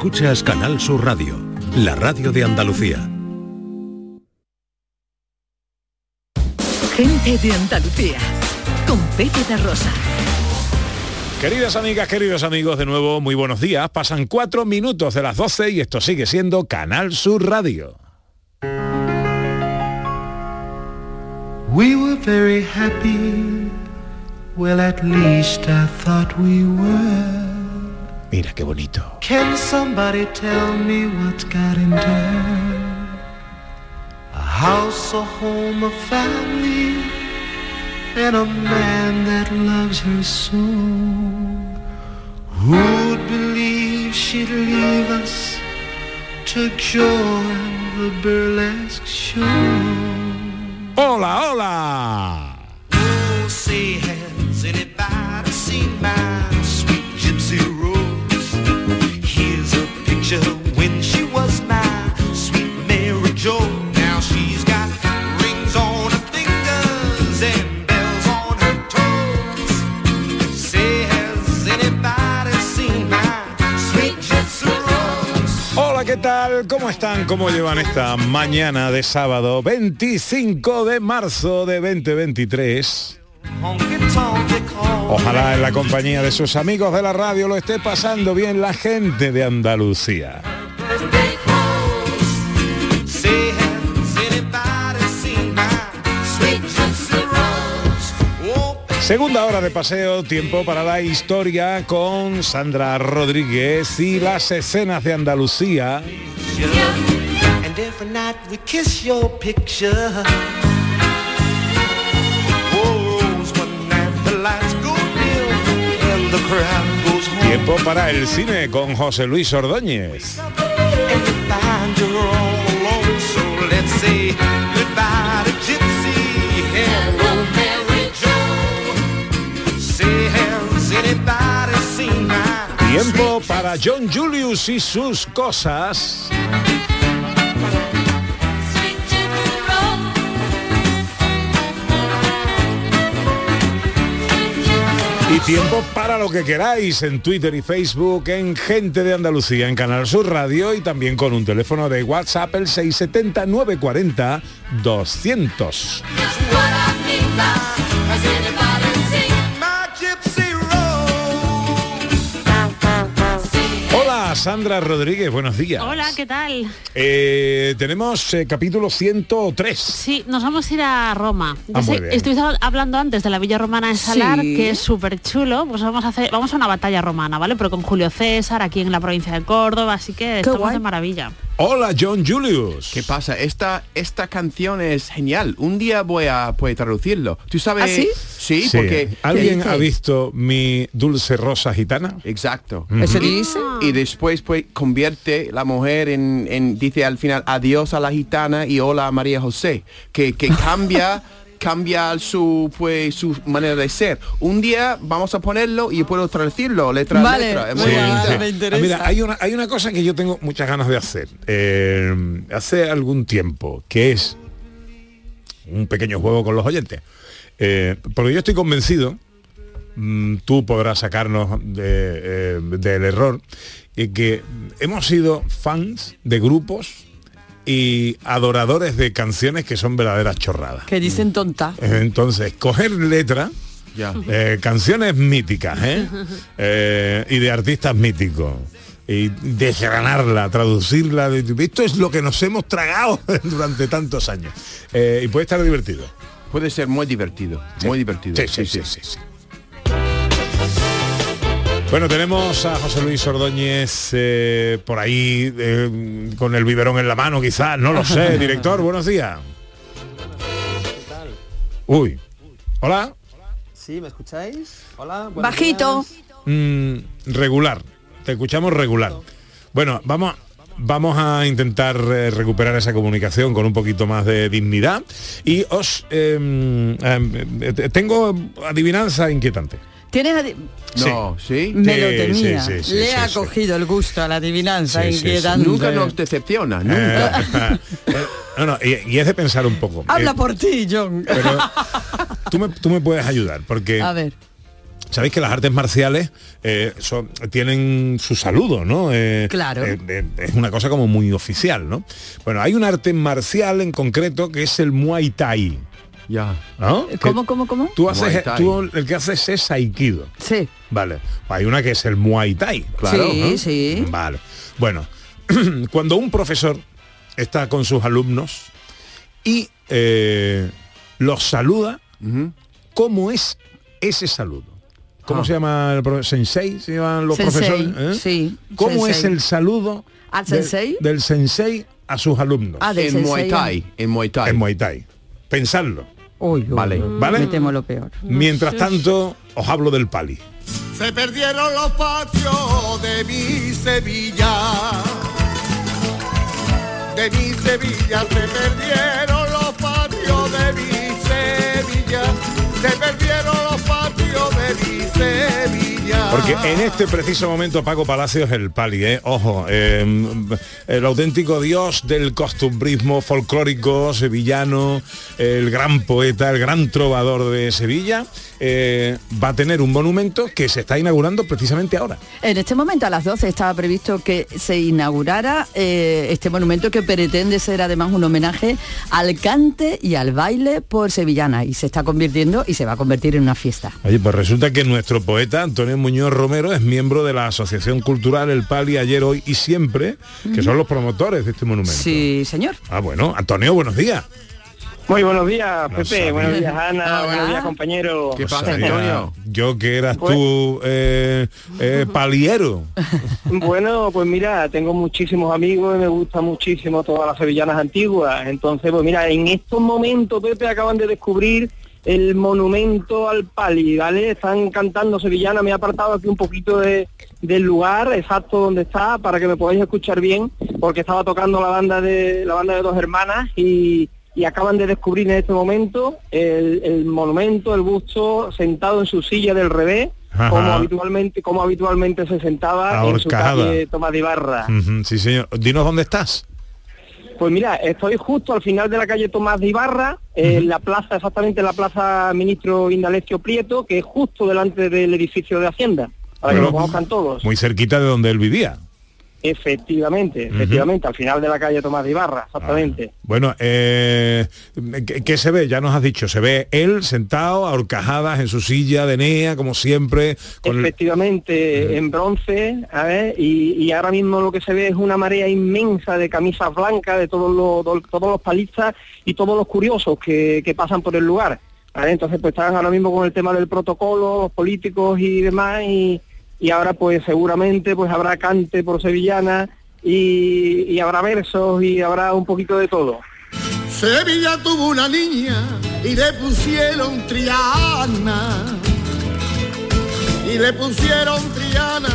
Escuchas Canal Sur Radio, la radio de Andalucía. Gente de Andalucía, con Pepe de Rosa. Queridas amigas, queridos amigos, de nuevo, muy buenos días. Pasan cuatro minutos de las 12 y esto sigue siendo Canal Sur Radio. We were very happy. Well, at least I thought we were. Mira qué bonito. Can somebody tell me what's got her? A house, a home, a family, and a man that loves her so. Who'd believe she'd leave us to join the burlesque show? Hola, hola. Oh, say, has anybody tal? ¿Cómo están? ¿Cómo llevan esta mañana de sábado 25 de marzo de 2023? Honky tonky call. Ojalá en la compañía de sus amigos de la radio lo esté pasando bien la gente de Andalucía. Segunda hora de paseo, tiempo para la historia con Sandra Rodríguez y las escenas de Andalucía. Tiempo para el cine con José Luis Ordóñez. Tiempo para John Julius y sus cosas. Y tiempo para lo que queráis en Twitter y Facebook, en Gente de Andalucía, en Canal Sur Radio y también con un teléfono de WhatsApp el 670 940 200. Sandra Rodríguez, buenos días. Hola, ¿qué tal? Eh, tenemos eh, capítulo 103. Sí, nos vamos a ir a Roma. Ah, sé, estuviste hablando antes de la Villa Romana de Salar, Sí. que es súper chulo. Pues vamos a hacer, vamos a una batalla romana, ¿vale? Pero con Julio César, aquí en la provincia de Córdoba, así que estamos guay. de maravilla. Hola John Julius. ¿Qué pasa? Esta, esta canción es genial. Un día voy a pues, traducirlo. ¿Tú sabes? ¿Ah, sí? Sí, Sí. porque... ¿Alguien ha visto mi dulce rosa gitana? Exacto. ¿Eso dice? Y después pues convierte la mujer en, en- dice al final adiós a la gitana y hola a María José. Que, que cambia cambia su pues su manera de ser. Un día vamos a ponerlo y puedo traducirlo letra a Vale, letra. Es me interesa. Ah, Mira, hay una, hay una cosa que yo tengo muchas ganas de hacer. Eh, hace algún tiempo, que es un pequeño juego con los oyentes. Eh, porque yo estoy convencido, mm, tú podrás sacarnos de, eh, del error, y que hemos sido fans de grupos y adoradores de canciones que son verdaderas chorradas. Que dicen tonta. Entonces, coger letra, Ya. eh, canciones míticas, ¿eh? Eh, y de artistas míticos. Y desgranarla, traducirla. de- Esto es lo que nos hemos tragado durante tantos años. Eh, y puede estar divertido. Puede ser muy divertido, muy divertido. Sí, sí, sí, sí, sí. Bueno, tenemos a José Luis Ordóñez eh, por ahí eh, con el biberón en la mano, quizás, no lo sé. Director, buenos días. Uy. Hola. Sí, ¿me escucháis? Hola. Bajito. Mm, regular. Te escuchamos regular. Bueno, vamos, vamos a intentar eh, recuperar esa comunicación con un poquito más de dignidad. Y os eh, eh, tengo adivinanza inquietante. ¿Tienes adi- No, ¿sí? Me Sí, lo temía. sí, sí, sí, Le sí, ha sí. cogido el gusto a la adivinanza Sí, sí, sí. inquietante. Nunca nos decepciona, nunca. Eh, eh, no, no, y, y es de pensar un poco. Habla Eh, por ti, John. pero tú me, tú me puedes ayudar, porque A ver. sabéis que las artes marciales eh, son- tienen su saludo, ¿no? Eh, Claro. eh, eh, es una cosa como muy oficial, ¿no? Bueno, hay un arte marcial en concreto que es el Muay Thai. Ya. ¿no? ¿Cómo, Que cómo, cómo? Tú Muay haces, tú el que haces es Aikido. Sí. Vale. Hay una que es el Muay Thai. Claro. Sí, ¿no? sí. Vale. Bueno, cuando un profesor está con sus alumnos y eh, los saluda. ¿cómo es ese saludo? ¿Cómo Ah. se llama el profesor? ¿Sensei? ¿Se llaman los Sensei, profesores? ¿eh? sí, ¿Cómo es el saludo ¿Al del- sensei? del sensei a sus alumnos? Ah, En Muay. Thai. En Muay Thai. en Muay Thai. Pensadlo. Uy, uy, Vale. uy, ¿Vale? Me temo lo peor. Mientras tanto, os hablo del pali. Se perdieron los patios de mi Sevilla. De mi Sevilla se perdieron los patios de mi Sevilla. Se perdieron los patios de mi Sevilla. Porque en este preciso momento Paco Palacios el pali, ¿eh? ojo, eh, el auténtico dios del costumbrismo folclórico sevillano, el gran poeta, el gran trovador de Sevilla, eh, va a tener un monumento que se está inaugurando precisamente ahora. En este momento a las 12 estaba previsto que se inaugurara eh, este monumento que pretende ser además un homenaje al cante y al baile por sevillana y se está convirtiendo y se va a convertir en una fiesta. Oye, pues resulta que nuestro poeta Antonio Muñoz Romero es miembro de la Asociación Cultural El Pali Ayer, Hoy y Siempre, que son los promotores de este monumento. Sí, señor. Ah, bueno, Antonio, buenos días. Muy buenos días, Pepe. Buenos días, Ana. Hola. Buenos días, compañero. ¿Qué pasa, Antonio? Yo que eras Pues- tú eh, eh, paliero. Bueno, pues mira, tengo muchísimos amigos y me gustan muchísimo todas las sevillanas antiguas. Entonces, pues mira, en estos momentos, Pepe, acaban de descubrir el monumento al Pali, ¿vale? Están cantando sevillana, me he apartado aquí un poquito de, del lugar exacto donde está para que me podáis escuchar bien, porque estaba tocando la banda de la banda de dos hermanas y, y acaban de descubrir en este momento el, el monumento, el busto sentado en su silla del revés, Ajá. como habitualmente, como habitualmente se sentaba en su calle Tomás de Ibarra. Sí, señor. Dinos dónde estás. Pues mira, estoy justo al final de la calle Tomás de Ibarra, en la plaza, exactamente en la plaza Ministro Indalecio Prieto, que es justo delante del edificio de Hacienda, para que lo conozcan todos. Muy cerquita de donde él vivía. Efectivamente, efectivamente, al final de la calle Tomás de Ibarra, exactamente. Bueno, eh, ¿qué, qué se ve? Ya nos has dicho, se ve él sentado a horcajadas en su silla de Nea, como siempre. Con el- Efectivamente, en bronce, a ver, y, y ahora mismo lo que se ve es una marea inmensa de camisas blancas de todos los, do- todos los palistas y todos los curiosos que, que pasan por el lugar. ¿vale? Entonces, pues están ahora mismo con el tema del protocolo, los políticos y demás, y, y ahora pues seguramente pues habrá cante por sevillana y, y habrá versos y habrá un poquito de todo. Sevilla tuvo una niña y le pusieron Triana. Y le pusieron Triana.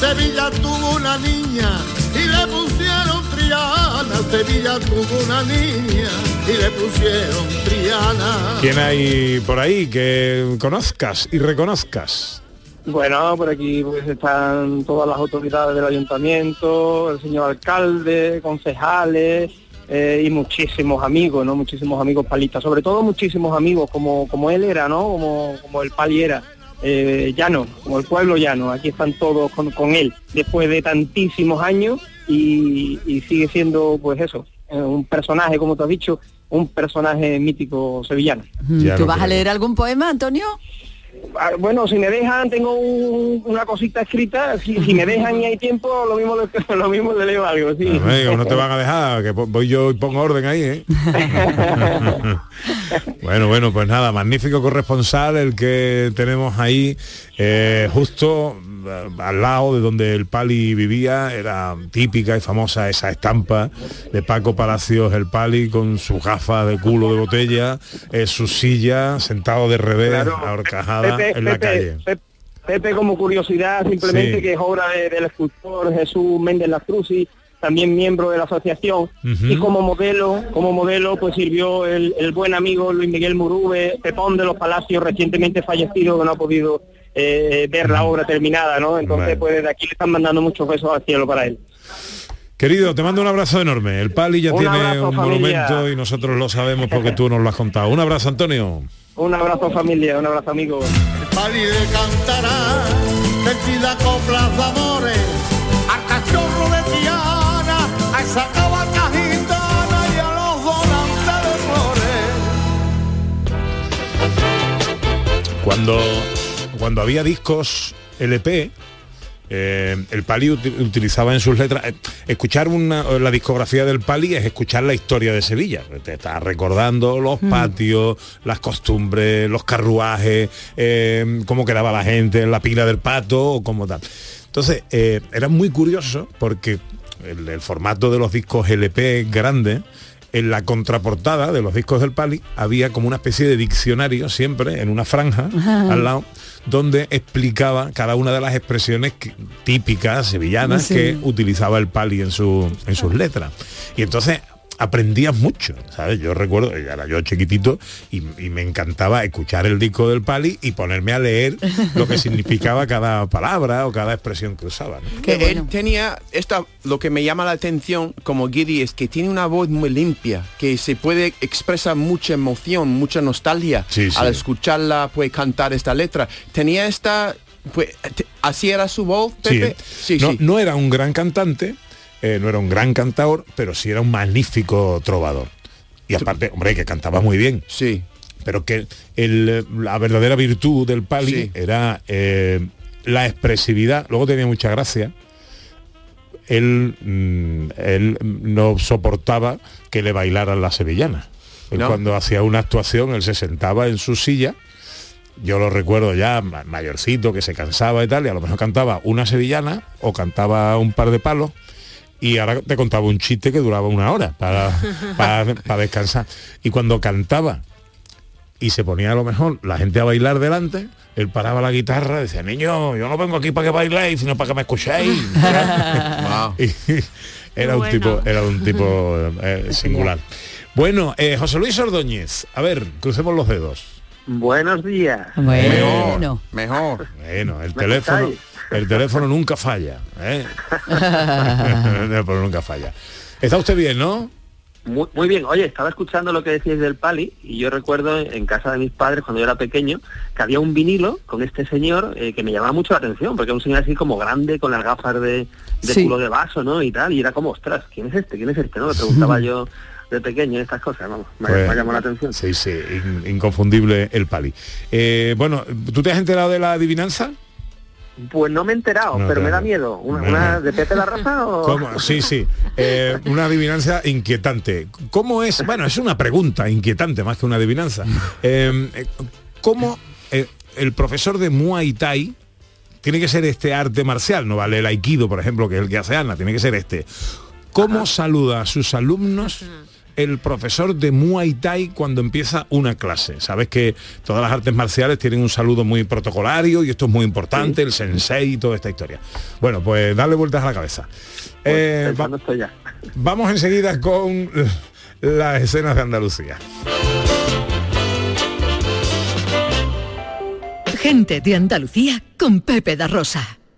Sevilla tuvo una niña y le pusieron Triana. Sevilla tuvo una niña y le pusieron Triana. ¿Quién hay por ahí que conozcas y reconozcas? Bueno, por aquí pues están todas las autoridades del ayuntamiento, el señor alcalde, concejales eh, y muchísimos amigos, ¿no? Muchísimos amigos palistas, sobre todo muchísimos amigos como, como él era, ¿no? Como, como el pali era, eh, llano, como el pueblo llano. Aquí están todos con, con él después de tantísimos años y, y sigue siendo pues eso, eh, un personaje, como tú has dicho, un personaje mítico sevillano. Ya ¿Tú vas a leer algún poema, Antonio? Ah, Bueno, si me dejan, tengo un- una cosita escrita. Si, si me dejan y hay tiempo, lo mismo le, lo mismo le leo algo. Sí. No, te van a dejar, que voy yo y pongo orden ahí, ¿eh? bueno, bueno, pues nada, magnífico corresponsal el que tenemos ahí, eh, justo eh, al lado de donde el Pali vivía, era típica y famosa esa estampa de Paco Palacios, el Pali, con sus gafas de culo de botella, eh, su silla, sentado de revés, Claro. ahorcajada Pepe, en la Pepe, calle. Pepe, Pepe, como curiosidad, simplemente Sí. que es obra de- del escultor Jesús Méndez Lastrucci, también miembro de la asociación, y como modelo, como modelo, pues sirvió el, el buen amigo Luis Miguel Murube, Pepón de los Palacios, recientemente fallecido, que no ha podido eh, ver la obra terminada, ¿no? Entonces, Bueno. pues desde aquí le están mandando muchos besos al cielo para él. Querido, te mando un abrazo enorme. El Pali ya Un tiene abrazo, un familia. monumento y nosotros lo sabemos porque tú nos lo has contado. Un abrazo, Antonio. Un abrazo familia, un abrazo amigo. Pali de cantará, sentida coplas de amores, al cachorro de Tiana, a esa cabaña gitana y a los donantes de flores. Cuando, cuando había discos LP, eh, el Pali uti- utilizaba en sus letras. eh, escuchar una- la discografía del Pali es escuchar la historia de Sevilla. Te está recordando los patios, las costumbres, los carruajes, eh, cómo quedaba la gente en la pila del pato o como tal. Entonces, eh, era muy curioso porque el, el formato de los discos LP grandes en la contraportada de los discos del Pali había como una especie de diccionario siempre en una franja Ajá. al lado donde explicaba cada una de las expresiones que- típicas sevillanas Sí. que utilizaba el Pali en, su, en sus letras. Y entonces aprendías mucho, ¿sabes? Yo recuerdo, ya era yo chiquitito y, y me encantaba escuchar el disco del Pali y ponerme a leer lo que significaba cada palabra o cada expresión que usaba. ¿no? que él tenía esta lo que me llama la atención como Giddy es que tiene una voz muy limpia que se puede expresar mucha emoción mucha nostalgia Sí, sí. al escucharla pues cantar esta letra tenía esta pues así era su voz Sí, Pepe sí no, sí no era un gran cantante, eh, no era un gran cantador, pero sí era un magnífico trovador. Y aparte, hombre, que cantaba muy bien. Sí. Pero que el, la verdadera virtud del Pali Sí. era eh, la expresividad. Luego tenía mucha gracia. Él, mm, él no soportaba que le bailaran las sevillanas. No. cuando hacía una actuación, él se sentaba en su silla yo lo recuerdo ya ma- mayorcito que se cansaba y tal y a lo mejor cantaba una sevillana o cantaba un par de palos y ahora te contaba un chiste que duraba una hora para, para, para descansar y cuando cantaba y se ponía a lo mejor la gente a bailar delante él paraba la guitarra y decía niño yo no vengo aquí para que bailéis sino para que me escuchéis Wow. Y era un bueno. tipo era un tipo eh, singular bueno eh, José Luis Ordóñez a ver crucemos los dedos Buenos días. Bueno. mejor Bueno, el ¿Me teléfono? El teléfono nunca falla, ¿eh? el teléfono nunca falla. Está usted bien, ¿no? Muy, muy bien, oye, estaba escuchando lo que decíais del Pali y yo recuerdo en casa de mis padres cuando yo era pequeño que había un vinilo con este señor eh, que me llamaba mucho la atención porque era un señor así como grande con las gafas de, de Sí. culo de vaso, ¿no? Y tal, y era como, ostras, ¿quién es este? ¿Quién es este? ¿no? Me preguntaba yo de pequeño estas cosas, vamos, me, Pues, me llamó la atención. Sí, sí, in- inconfundible el pali. Eh, bueno, ¿tú te has enterado de la adivinanza? Pues no me he enterado, No, pero me da miedo. ¿Una, No, una no. de Pepe la Raza o...? ¿Cómo? Sí, sí. Eh, una adivinanza inquietante. ¿Cómo es? Bueno, es una pregunta inquietante más que una adivinanza. Eh, eh, ¿Cómo eh, el profesor de Muay Thai tiene que ser este arte marcial? No vale el aikido, por ejemplo, que es el que hace Ana, tiene que ser este. ¿Cómo saluda a sus alumnos? El profesor de Muay Thai cuando empieza una clase. Sabes que todas las artes marciales tienen un saludo muy protocolario y esto es muy importante, el sensei y toda esta historia. Bueno, pues darle vueltas a la cabeza. Pues, Eh, va- pensando estoy ya. vamos enseguida con las escenas de Andalucía. Gente de Andalucía con Pepe da Rosa.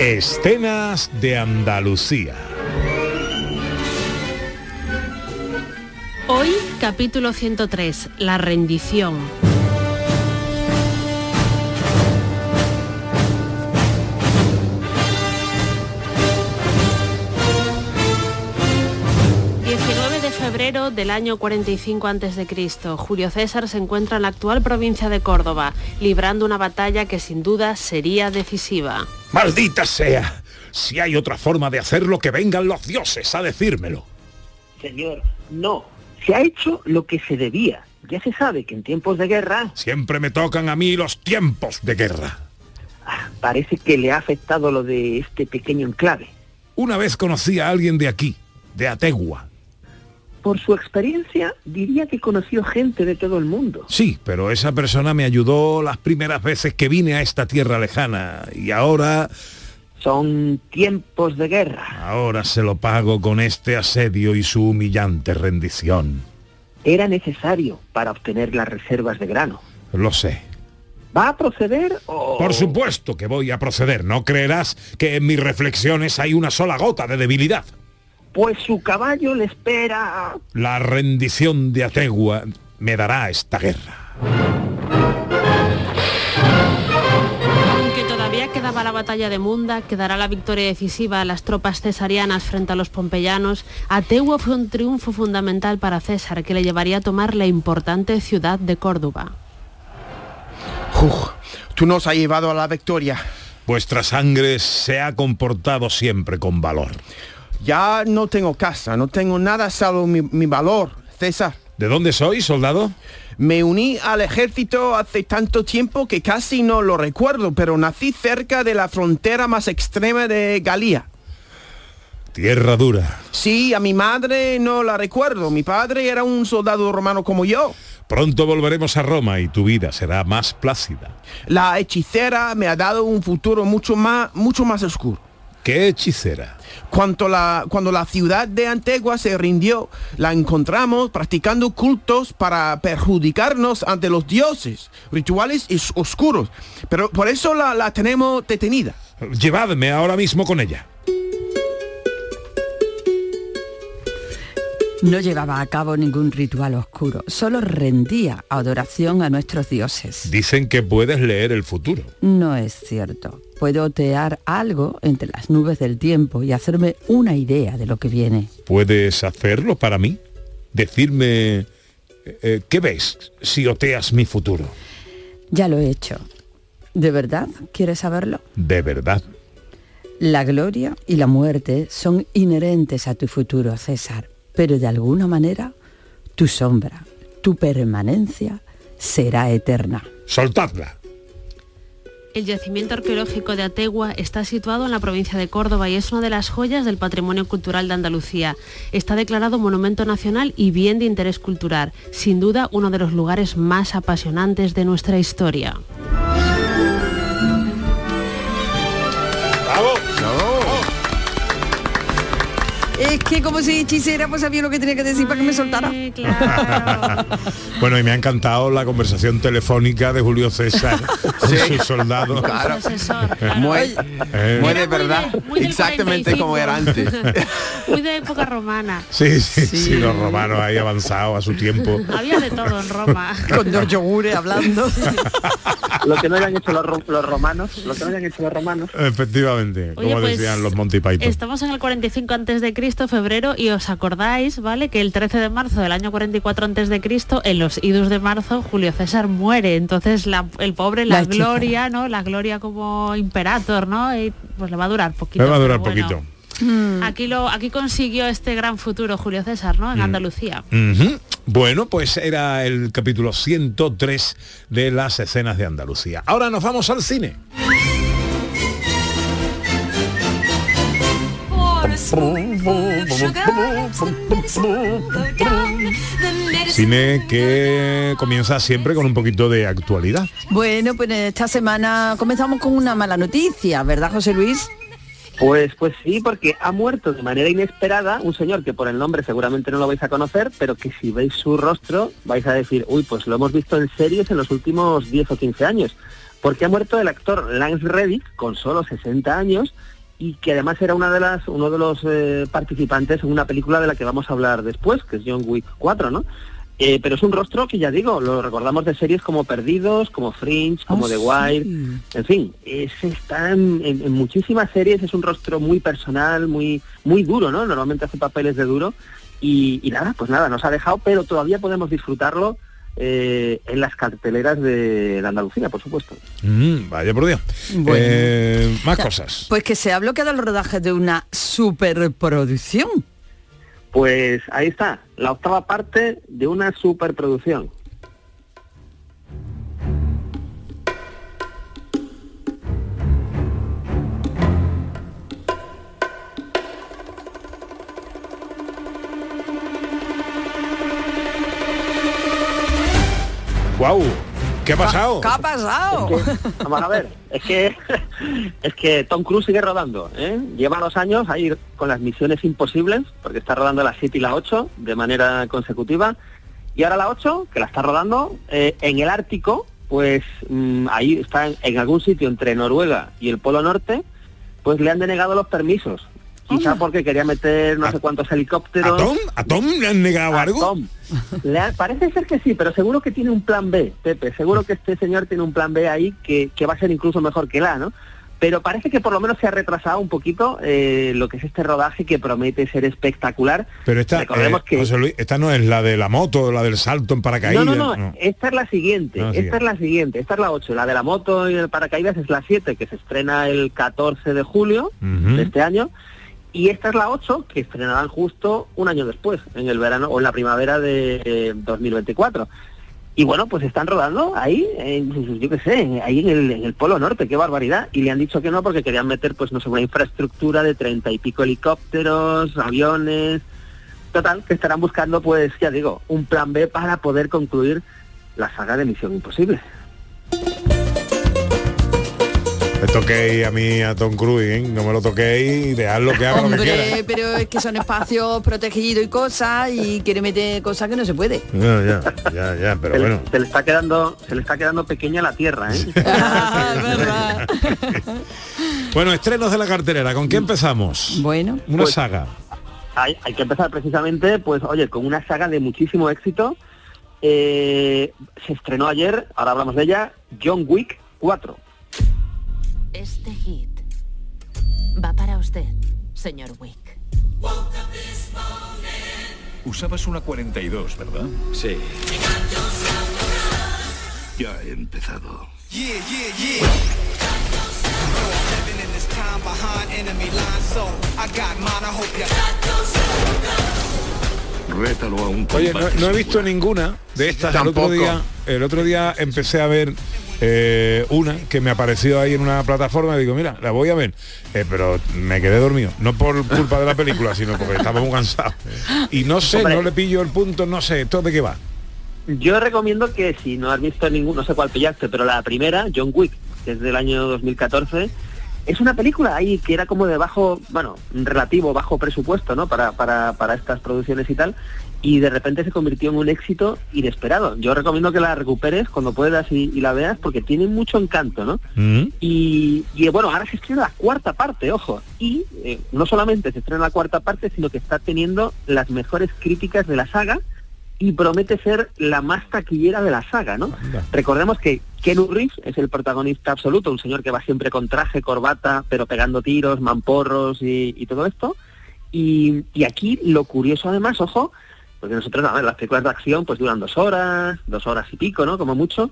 Escenas de Andalucía. Hoy, capítulo 103, La rendición. Febrero del año 45 a.C., Julio César se encuentra en la actual provincia de Córdoba, librando una batalla que sin duda sería decisiva. ¡Maldita sea! Si hay otra forma de hacerlo, que vengan los dioses a decírmelo. Señor, no. Se ha hecho lo que se debía. Ya se sabe que en tiempos de guerra... Siempre me tocan a mí los tiempos de guerra. Ah, parece que le ha afectado lo de este pequeño enclave. Una vez conocí a alguien de aquí, de Ategua. Por su experiencia, diría que conoció gente de todo el mundo. Sí, pero esa persona me ayudó las primeras veces que vine a esta tierra lejana y ahora... Son tiempos de guerra. Ahora se lo pago con este asedio y su humillante rendición. Era necesario para obtener las reservas de grano. Lo sé. ¿Va a proceder o...? Por supuesto que voy a proceder. No creerás que en mis reflexiones hay una sola gota de debilidad. Pues su caballo le espera... La rendición de Ategua me dará esta guerra. Aunque todavía quedaba la batalla de Munda, quedará la victoria decisiva a las tropas cesarianas frente a los pompeyanos, Ategua fue un triunfo fundamental para César que le llevaría a tomar la importante ciudad de Córdoba. Uf, tú nos has llevado a la victoria. Vuestra sangre se ha comportado siempre con valor. Ya no tengo casa, no tengo nada salvo mi, mi valor, César. ¿De dónde soy, soldado? Me uní al ejército hace tanto tiempo que casi no lo recuerdo, pero nací cerca de la frontera más extrema de Galía. Tierra dura. Sí, a mi madre no la recuerdo. Mi padre era un soldado romano como yo. Pronto volveremos a Roma y tu vida será más plácida. La hechicera me ha dado un futuro mucho más, mucho más oscuro. ¿Qué hechicera? Cuando la, cuando la ciudad de Antegua se rindió, la encontramos practicando cultos para perjudicarnos ante los dioses, rituales oscuros. Pero por eso la, la tenemos detenida. Llevadme ahora mismo con ella. No llevaba a cabo ningún ritual oscuro, solo rendía adoración a nuestros dioses. Dicen que puedes leer el futuro. No es cierto. Puedo otear algo entre las nubes del tiempo y hacerme una idea de lo que viene. ¿Puedes hacerlo para mí? Decirme... eh, ¿Qué ves si oteas mi futuro? Ya lo he hecho. ¿De verdad quieres saberlo? De verdad. La gloria y la muerte son inherentes a tu futuro, César, pero de alguna manera tu sombra, tu permanencia será eterna. Soltadla. El yacimiento arqueológico de Ategua está situado en la provincia de Córdoba y es una de las joyas del patrimonio cultural de Andalucía. Está declarado Monumento Nacional y Bien de Interés Cultural, sin duda uno de los lugares más apasionantes de nuestra historia. Es que como si hechicera, pues sabía lo que tenía que decir para que me soltara. Bueno, y me ha encantado la conversación telefónica de Julio César con Sí. su soldado. Claro. Muy, Eh. muy de verdad. muy del Exactamente como era antes. Muy de época romana. Sí, sí, sí, los romanos ahí avanzados a su tiempo. Había de todo en Roma. Con dos yogures hablando. Lo que no hayan hecho los, los romanos, lo que no hayan hecho los romanos. Efectivamente, Oye, como pues, decían los Monty Python. Estamos en el 45 antes de Cristo, febrero, y os acordáis, ¿vale? Que el 13 de marzo del año 44 antes de Cristo, en los idus de marzo, Julio César muere. Entonces la- el pobre, la, gloria, ¿no? La gloria como imperator, ¿no? Y pues le va a durar poquito. Me va a durar bueno. poquito. Aquí lo, aquí consiguió este gran futuro Julio César, ¿no? En Mm. Andalucía. Bueno, pues era el capítulo 103 de las escenas de Andalucía. Ahora nos vamos al cine. Cine que comienza siempre con un poquito de actualidad. Bueno, pues esta semana comenzamos con una mala noticia, ¿verdad, José Luis? Pues, pues sí, porque ha muerto de manera inesperada un señor que por el nombre seguramente no lo vais a conocer, pero que si veis su rostro vais a decir, uy, pues lo hemos visto en series en los últimos 10 o 15 años. Porque ha muerto el actor Lance Reddick con solo 60 años y que además era una de las, uno de los eh, participantes en una película de la que vamos a hablar después, que es John Wick 4, ¿no? Eh, pero es un rostro que ya digo, lo recordamos de series como Perdidos, como Fringe, como Ah, The sí. Wire, en fin, es, está en, en- en muchísimas series, es un rostro muy personal, muy, muy duro, ¿no? Normalmente hace papeles de duro y, y nada, pues nada, nos ha dejado, pero todavía podemos disfrutarlo eh, en las carteleras de, de Andalucía, por supuesto. Mm, vaya por Dios. Bueno. Eh, más cosas. Pues que se ha bloqueado el rodaje de una superproducción. Pues ahí está, la octava parte de una superproducción. Guau, ¿qué ha pasado? ¿Qué ha pasado? Vamos a ver, es que es que Tom Cruise sigue rodando, ¿eh? Lleva dos años ahí con las misiones imposibles, porque está rodando la 7 y la 8 de manera consecutiva, y ahora la 8, que la está rodando eh, en el Ártico, pues mm, ahí está en, en algún sitio entre Noruega y el Polo Norte, pues le han denegado los permisos. Quizá porque quería meter no sé cuántos helicópteros. ¿A Tom? ¿A Tom le han negado A algo? Tom. Le ha- parece ser que sí, pero seguro que tiene un plan B, Pepe. Seguro que este señor tiene un plan B ahí que, que va a ser incluso mejor que la, ¿no? Pero parece que por lo menos se ha retrasado un poquito eh, lo que es este rodaje que promete ser espectacular. Pero esta, Recordemos eh, que- José Luis, esta no es la de la moto, la del salto en paracaídas. No, no, no, esta es la siguiente, Ah, esta es la siguiente, esta es la 8, la de la moto y el paracaídas es la 7, que se estrena el 14 de julio de este año, y esta es la 8, que estrenarán justo un año después, en el verano o en la primavera de eh, 2024. Y bueno, pues están rodando ahí, en, yo qué sé, ahí el, en el Polo Norte, qué barbaridad. Y le han dicho que no porque querían meter, pues no sé, una infraestructura de treinta y pico helicópteros, aviones, Total, que estarán buscando, pues ya digo, un plan B para poder concluir la saga de Misión Imposible. Me toquéis a mí a Tom Cruise, ¿eh? no me lo toquéis y dejadlo que haga lo que Hombre, quiera. pero es que son espacios protegidos y cosas y quiere meter cosas que no se puede. No, ya, ya, ya, pero se, le- bueno. se le está quedando, se le está quedando pequeña la tierra, ¿eh? Bueno, estrenos de la cartelera, ¿con qué empezamos? Bueno. Una Pues- saga. hay, hay que empezar precisamente, pues oye, con una saga de muchísimo éxito. Eh, se estrenó ayer, ahora hablamos de ella, John Wick 4. Este hit va para usted, señor Wick. Usabas una 42, ¿verdad? Sí. Ya he empezado. Yeah, yeah, yeah. Rétalo a un Oye, no, he visto ninguna de estas. El otro Tampoco. día, el otro día empecé a ver eh, una que me apareció ahí en una plataforma y digo, mira, la voy a ver. Eh, pero me quedé dormido. No por culpa de la película, sino porque estaba muy cansado. Y no sé, Hombre. no le pillo el punto, no sé, ¿esto de qué va? Yo recomiendo que si no has visto ninguno, no sé cuál pillaste, pero la primera, John Wick, que es del año 2014, es una película ahí que era como de bajo, bueno, relativo, bajo presupuesto, ¿no? Para, para, para estas producciones y tal, y de repente se convirtió en un éxito inesperado. Yo recomiendo que la recuperes cuando puedas y, y la veas porque tiene mucho encanto, ¿no? Y, y, bueno, ahora se estrena la cuarta parte, ojo. Y eh, no solamente se estrena la cuarta parte, sino que está teniendo las mejores críticas de la saga y promete ser la más taquillera de la saga, ¿no? Recordemos que Keanu Reeves es el protagonista absoluto, un señor que va siempre con traje, corbata, pero pegando tiros, mamporros y, y todo esto. Y, y aquí lo curioso además, ojo, porque nosotros, a ver, las películas de acción pues duran dos horas, dos horas y pico, ¿no? Como mucho.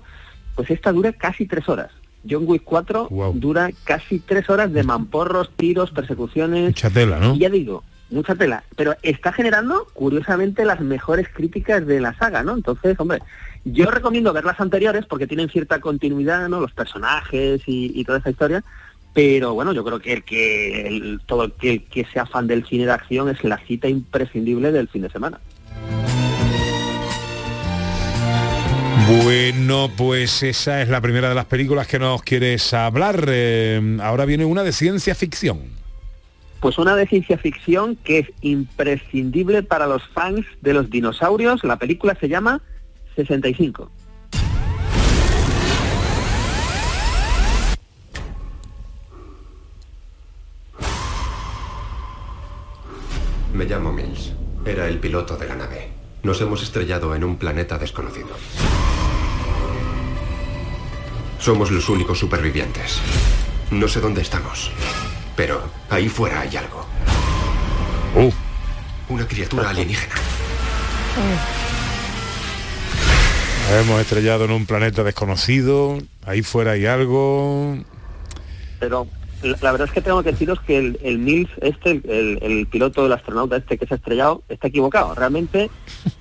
Pues esta dura casi tres horas. John Wick 4 dura casi tres horas de mamporros, tiros, persecuciones. Mucha tela, ¿no? Y ya digo, mucha tela. Pero está generando, curiosamente, las mejores críticas de la saga, ¿no? Entonces, hombre, yo recomiendo ver las anteriores porque tienen cierta continuidad, ¿no? Los personajes y, y toda esa historia. Pero bueno, yo creo que el que el- todo el que, el que sea fan del cine de acción es la cita imprescindible del fin de semana. Bueno, pues esa es la primera de las películas que nos quieres hablar. Eh, ahora viene una de ciencia ficción. Pues una de ciencia ficción que es imprescindible para los fans de los dinosaurios. La película se llama 65. Me llamo Mills. Era el piloto de la nave. Nos hemos estrellado en un planeta desconocido. Somos los únicos supervivientes. No sé dónde estamos, pero ahí fuera hay algo. Una criatura alienígena. Nos hemos estrellado en un planeta desconocido. Ahí fuera hay algo. Pero la, la verdad es que tengo que deciros que el, el Mills, este, el, el- el piloto del astronauta este que se ha estrellado, está equivocado. Realmente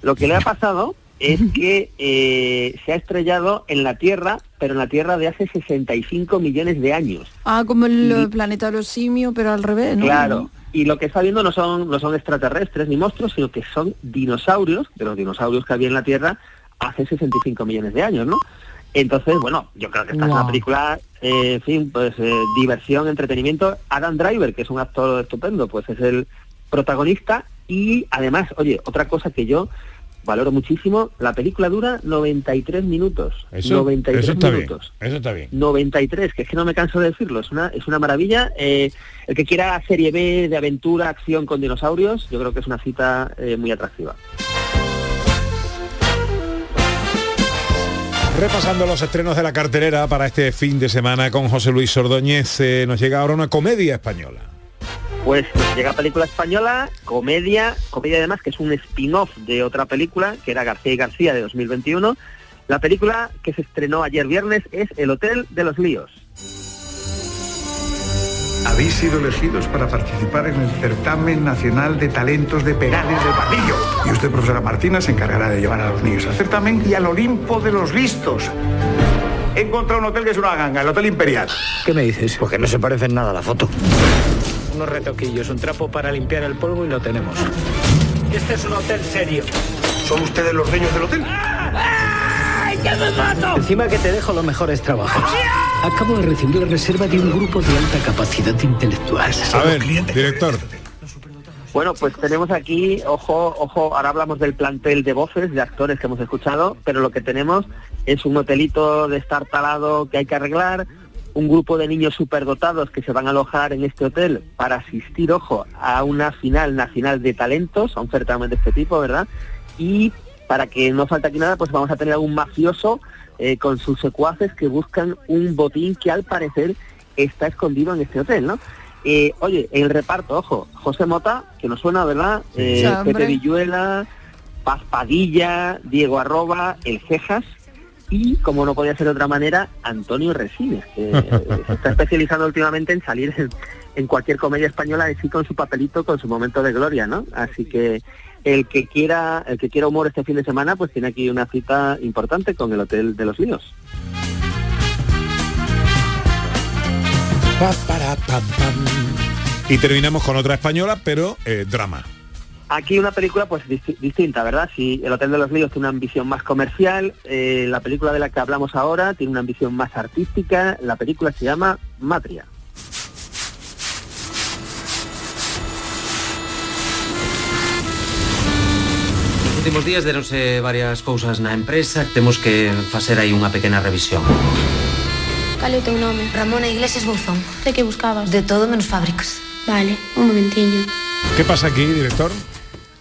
lo que le ha pasado es que eh, se ha estrellado en la Tierra, pero en la Tierra de hace 65 millones de años. Ah, como el eh, planeta de los simios, pero al revés, ¿no? Claro. Y lo que está viendo no son, no son extraterrestres ni monstruos, sino que son dinosaurios, de los dinosaurios que había en la Tierra hace 65 millones de años, ¿no? Entonces, bueno, yo creo que esta es Guau. una película, eh, en fin, pues eh, diversión, entretenimiento. Adam Driver, que es un actor estupendo, pues es el protagonista. Y además, oye, otra cosa que yo valoro muchísimo, la película dura 93 minutos. Eso, 93 eso está minutos. bien. Eso está bien. 93, que es que no me canso de decirlo, es una, es una maravilla. Eh, el que quiera serie B de aventura, acción con dinosaurios, yo creo que es una cita eh, muy atractiva. Repasando los estrenos de la cartelera para este fin de semana con José Luis Ordóñez, eh, nos llega ahora una comedia española. Pues llega película española, comedia, comedia además que es un spin-off de otra película, que era García y García de 2021. La película que se estrenó ayer viernes es El Hotel de los Líos. Habéis sido elegidos para participar en el certamen nacional de talentos de Perales del Pardillo. Y usted, profesora Martina, se encargará de llevar a los niños al certamen y al Olimpo de los listos. He encontrado un hotel que es una ganga, el Hotel Imperial. ¿Qué me dices? Porque no se parece en nada a la foto. Unos retoquillos, un trapo para limpiar el polvo y lo tenemos. Este es un hotel serio. ¿Son ustedes los dueños del hotel? Encima que te dejo los mejores trabajos. Acabo de recibir la reserva de un grupo de alta capacidad intelectual. A ver, director. Bueno, pues tenemos aquí, ojo, ojo, ahora hablamos del plantel de voces, de actores que hemos escuchado, pero lo que tenemos es un hotelito de estar talado que hay que arreglar, un grupo de niños superdotados que se van a alojar en este hotel para asistir, ojo, a una final nacional de talentos, a un certamen de este tipo, ¿verdad? Y para que no falte aquí nada, pues vamos a tener a un mafioso eh, con sus secuaces que buscan un botín que al parecer está escondido en este hotel, ¿no? Eh, oye, en el reparto, ojo, José Mota, que nos suena, ¿verdad? Eh, Sí. Pepe Villuela, Paz Padilla, Diego Arroba, El Cejas y, como no podía ser de otra manera, Antonio Resines, que eh, se está especializando últimamente en salir en, en cualquier comedia española así con su papelito, con su momento de gloria, ¿no? Así que el que quiera, el que quiera humor este fin de semana, pues tiene aquí una cita importante con el Hotel de los Líos. Y terminamos con otra española, pero eh, drama. Aquí una película pues disti- distinta, ¿verdad? Si El Hotel de los Líos tiene una ambición más comercial, eh, la película de la que hablamos ahora tiene una ambición más artística, la película se llama Matria. Últimos días deronse varias cousas na empresa Temos que facer aí unha pequena revisión Cal é o teu nome? Ramona Iglesias Bouzón. De que buscabas? De todo menos fábricas. Vale, un momentiño. ¿Qué pasa aquí, director?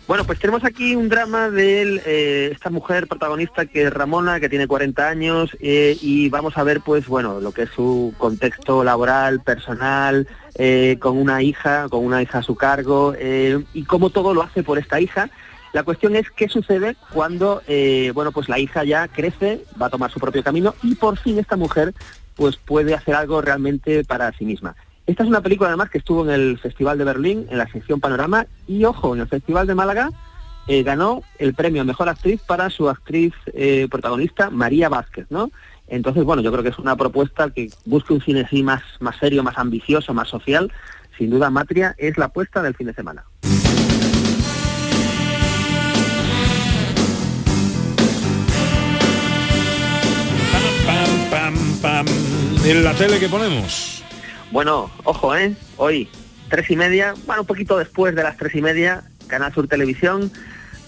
Bueno, pues tenemos aquí un drama de eh, esta mujer protagonista que es Ramona, que tiene 40 años, eh, y vamos a ver, pues bueno, lo que es su contexto laboral, personal, eh, con una hija, con una hija a su cargo, eh, y cómo todo lo hace por esta hija. La cuestión es qué sucede cuando, eh, bueno, pues la hija ya crece, va a tomar su propio camino, y por fin esta mujer, pues puede hacer algo realmente para sí misma. Esta es una película además que estuvo en el Festival de Berlín, en la sección Panorama, y ojo, en el Festival de Málaga eh, ganó el premio a Mejor Actriz para su actriz eh, protagonista, María Vázquez, ¿no? Entonces, bueno, yo creo que es una propuesta que busque un cine así más, más serio, más ambicioso, más social. Sin duda, Matria es la apuesta del fin de semana. En la tele que ponemos. Bueno, ojo, ¿eh? Hoy, tres y media, bueno, un poquito después de las tres y media, Canal Sur Televisión,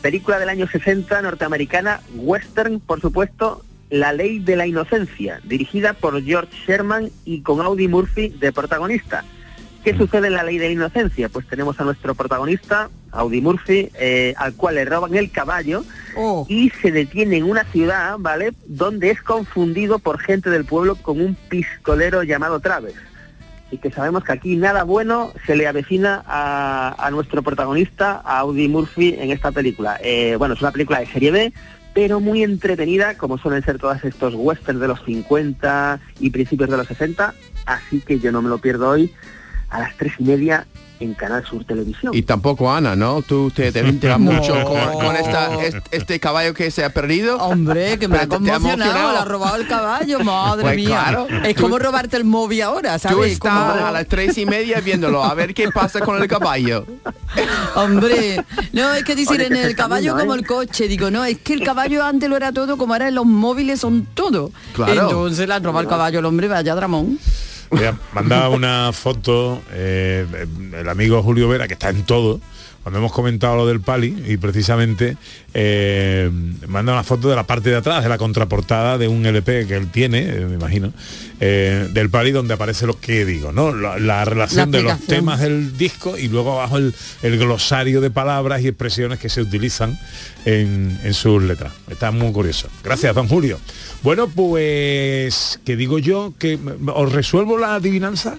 película del año 60, norteamericana, western, por supuesto, La Ley de la Inocencia, dirigida por George Sherman y con Audie Murphy de protagonista. ¿Qué sucede en La Ley de la Inocencia? Pues tenemos a nuestro protagonista, Audie Murphy, eh, al cual le roban el caballo y se detiene en una ciudad, ¿vale? Donde es confundido por gente del pueblo con un pistolero llamado Traves y que sabemos que aquí nada bueno se le avecina a, a nuestro protagonista, a Audie Murphy, en esta película. Eh, bueno, es una película de serie B, pero muy entretenida, como suelen ser todos estos westerns de los 50 y principios de los 60, así que yo no me lo pierdo hoy a las tres y media en Canal Sur Televisión. Y tampoco Ana, ¿no? Tú te, te enteras No. mucho con, con esta, est- este caballo que se ha perdido. Hombre, que me ha te- te conmocionado, le ha robado el caballo, madre Pues mía. claro. es Tú- como robarte el móvil ahora, Tú ¿sabes? estás Como- a las tres y media viéndolo, a ver qué pasa con el caballo. Hombre, no, es que dicen Oye, en que el caballo como ¿eh? el coche, digo, no, es que el caballo antes lo era todo, como ahora en los móviles son todo. Claro. Entonces le han robado el caballo al hombre, vaya dramón. Mira, mandaba una foto eh, el amigo Julio Vera, que está en todo, cuando hemos comentado lo del Pali, y precisamente eh, manda una foto de la parte de atrás, de la contraportada de un LP que él tiene, eh, me imagino, eh, del Pali donde aparece lo que digo, ¿no? La, la relación La de los temas del disco y luego abajo el, el glosario de palabras y expresiones que se utilizan en, en sus letras. Está muy curioso. Gracias, don Julio. Bueno, pues, ¿qué digo yo? que ¿Os resuelvo la adivinanza?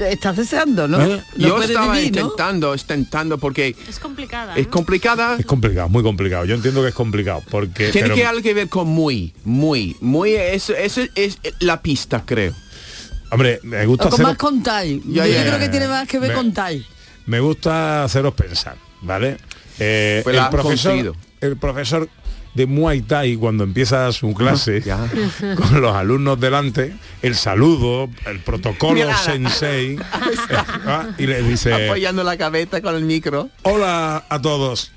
Estás deseando, ¿no? ¿Eh? No Yo estaba vivir, ¿no? intentando, intentando porque Es complicada. es complicada. Es complicado, muy complicado. Yo entiendo que es complicado porque Tiene pero- que algo que ver con muy, muy, muy, eso, eso es la pista, creo. hombre, me gusta O con haceros, más con Tai. Ya, Yo creo que tiene más que ver Me- con Tai. me gusta haceros pensar, ¿vale? Eh, Pues el profesor, conseguido. el profesor de Muay Thai cuando empieza su clase con los alumnos delante, el saludo, el protocolo sensei, eh, ah, y le dice, Apoyando la cabeza con el micro. hola a todos,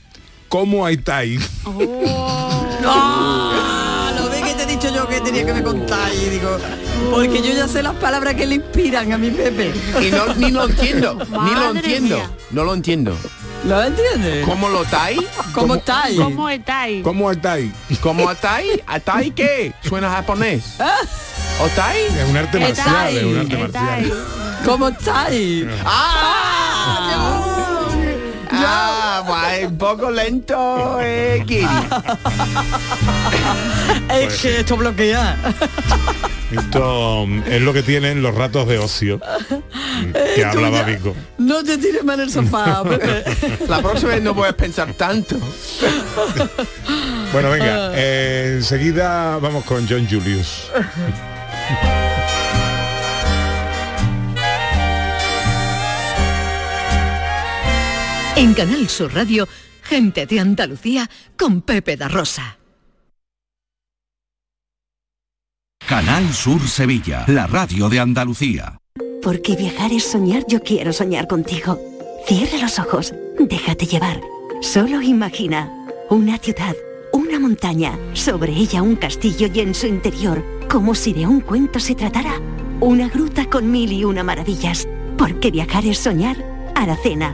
¿cómo hay Thai? ¡Ah! Lo ve que te he dicho yo que tenía que ver con Tai, digo. Porque yo ya sé las palabras que le inspiran a mi Pepe. Y no, ni lo entiendo, ni lo entiendo. mía. No lo entiendo. ¿Lo entiendes? ¿Cómo lo tai? ¿Cómo Tai? ¿Cómo etai? ¿Cómo Thai? ¿Cómo atai? ¿Atai qué? Suena japonés. ¿Otai? Es un arte marcial, es un arte marcial. ¿Cómo Tai? Ah, guay, un poco lento, eh, Kiri. Es Pues- que esto bloquea. Esto mm, es lo que tienen los ratos de ocio que Eh, hablaba Vico. No te tires más en el sofá, Pepe. La próxima vez no voy a pensar tanto. Bueno, venga, Ah. eh, enseguida vamos con John Julius. En Canal Sur Radio, gente de Andalucía con Pepe da Rosa. Canal Sur Sevilla, la radio de Andalucía. Porque viajar es soñar, yo quiero soñar contigo. Cierra los ojos, déjate llevar. Solo imagina una ciudad, una montaña, sobre ella un castillo y en su interior, como si de un cuento se tratara, una gruta con mil y una maravillas. Porque viajar es soñar. Aracena,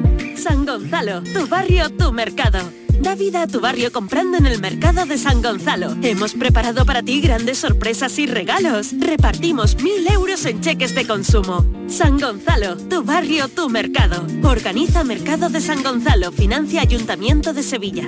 San Gonzalo, tu barrio, tu mercado. Da vida a tu barrio comprando en el mercado de San Gonzalo. Hemos preparado para ti grandes sorpresas y regalos. Repartimos mil euros en cheques de consumo. San Gonzalo, tu barrio, tu mercado. Organiza Mercado de San Gonzalo, financia Ayuntamiento de Sevilla.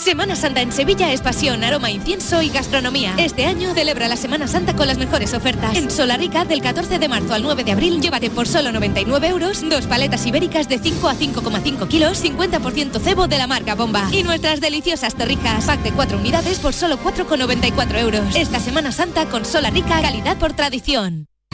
Semana Santa en Sevilla es pasión, aroma, incienso y gastronomía. Este año celebra la Semana Santa con las mejores ofertas. En Solarica, del 14 de marzo al 9 de abril, llévate por solo 99 euros dos paletas ibéricas de 5 a 5,5 kilos, 50% cebo de la marca Bomba. Y nuestras deliciosas torrijas, pack de 4 unidades por solo 4,94 euros. Esta Semana Santa con Solarica, calidad por tradición.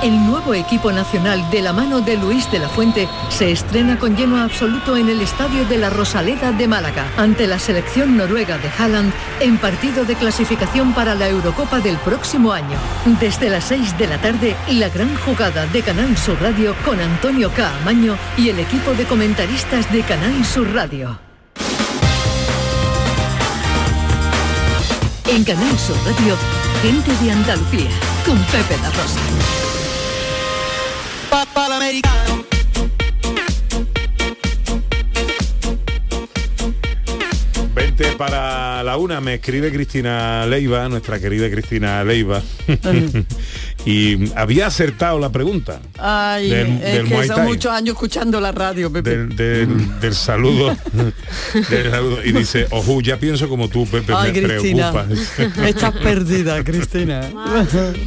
El nuevo equipo nacional de la mano de Luis de la Fuente se estrena con lleno absoluto en el Estadio de la Rosaleda de Málaga ante la selección noruega de Haaland en partido de clasificación para la Eurocopa del próximo año. Desde las 6 de la tarde, la gran jugada de Canal Sur Radio con Antonio Caamaño y el equipo de comentaristas de Canal Sur Radio. En Canal Sur Radio, gente de Andalucía con Pepe da Rosa. americana para la una me escribe Cristina Leiva, nuestra querida Cristina Leiva. y había acertado la pregunta. Ay, es que son muchos años escuchando la radio, Pepe. Del, del, del saludo, Y dice, ojo, ya pienso como tú, Pepe, me Cristina, preocupas. Estás perdida, Cristina.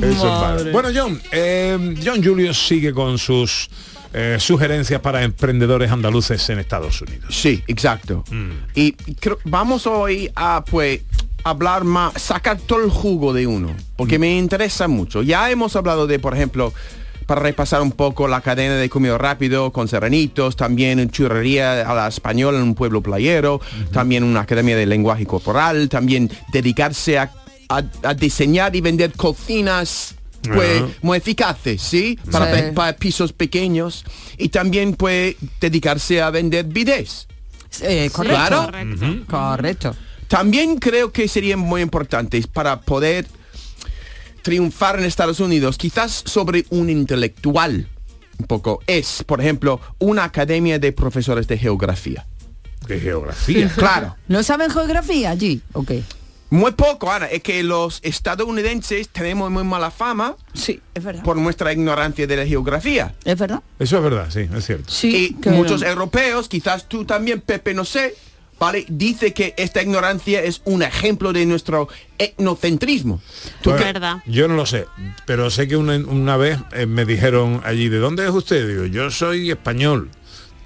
Eso es Bueno, John, eh, John Julio sigue con sus eh, sugerencias para emprendedores andaluces en Estados Unidos. Sí, exacto. Y creo- vamos hoy a pues hablar más, sacar todo el jugo de uno, porque me interesa mucho. Ya hemos hablado de, por ejemplo, para repasar un poco la cadena de comida rápido con serranitos, también en churrería a la española en un pueblo playero, también una academia de lenguaje corporal, también dedicarse a, a- a diseñar y vender cocinas pues muy eficaces, ¿sí? Para, Sí. pe- para pisos pequeños y también pues dedicarse a vender bidés. Eh, correcto. Claro. Correcto. Correcto. También creo que serían muy importantes para poder triunfar en Estados Unidos, quizás sobre un intelectual un poco, es, por ejemplo, una academia de profesores de geografía. De geografía. Claro. ¿No saben geografía allí? Ok. Muy poco, Ana. Es que los estadounidenses tenemos muy mala fama. Sí, es verdad. Por nuestra ignorancia de la geografía. ¿Es verdad? Eso es verdad, sí, es cierto. y que muchos europeos, quizás tú también, Pepe, no sé, ¿vale? Dice que esta ignorancia es un ejemplo de nuestro etnocentrismo. ¿Tú Bueno, qué- Yo no lo sé, pero sé que una, una vez eh, me dijeron allí, ¿de dónde es usted? Digo, yo soy español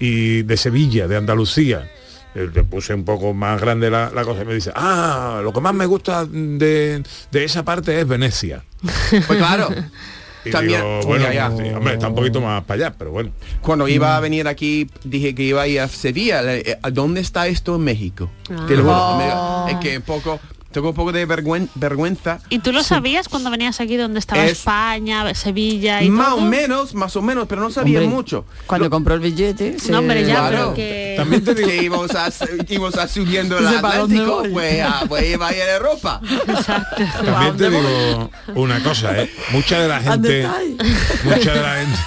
y de Sevilla, de Andalucía. Eh, Le puse un poco más grande la, la cosa y me dice, ah, lo que más me gusta de, de esa parte es Venecia. Pues claro. Y También- digo, bueno, Ya, ya. sí, hombre, está un poquito más para allá, pero bueno. Cuando iba a venir aquí, dije que iba a ir a Sevilla. Eh, ¿A dónde está esto en México? Te lo juro, Ah. amiga, Es que un poco, tengo un poco de vergüen- vergüenza. ¿Y tú lo sabías cuando venías aquí donde estaba Es- España, Sevilla y Más todo? o menos, más o menos, pero no sabía Hombre, mucho. Cuando compró el billete... se- No, hombre, ya, Claro. pero que... También te digo que íbamos a, íbamos a subiendo el pues, a, pues iba a ir a Europa. También te digo una cosa, ¿eh? Mucha de la ¿Dónde gente... Mucha de la gente...